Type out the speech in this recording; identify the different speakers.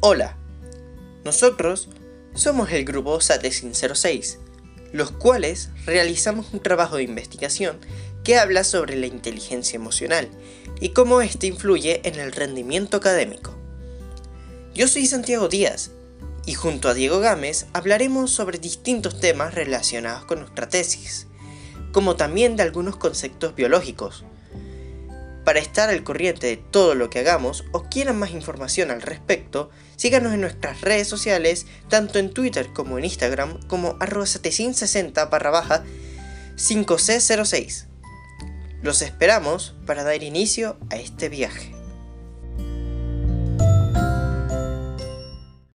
Speaker 1: Hola, nosotros somos el grupo SATESIN06, los cuales realizamos un trabajo de investigación que habla sobre la inteligencia emocional y cómo éste influye en el rendimiento académico. Yo soy Santiago Díaz y junto a Diego Gámez hablaremos sobre distintos temas relacionados con nuestra tesis, como también de algunos conceptos biológicos. Para estar al corriente de todo lo que hagamos o quieran más información al respecto, síganos en nuestras redes sociales, tanto en Twitter como en Instagram, como arroba 60 barra baja 5C06. Los esperamos para dar inicio a este viaje.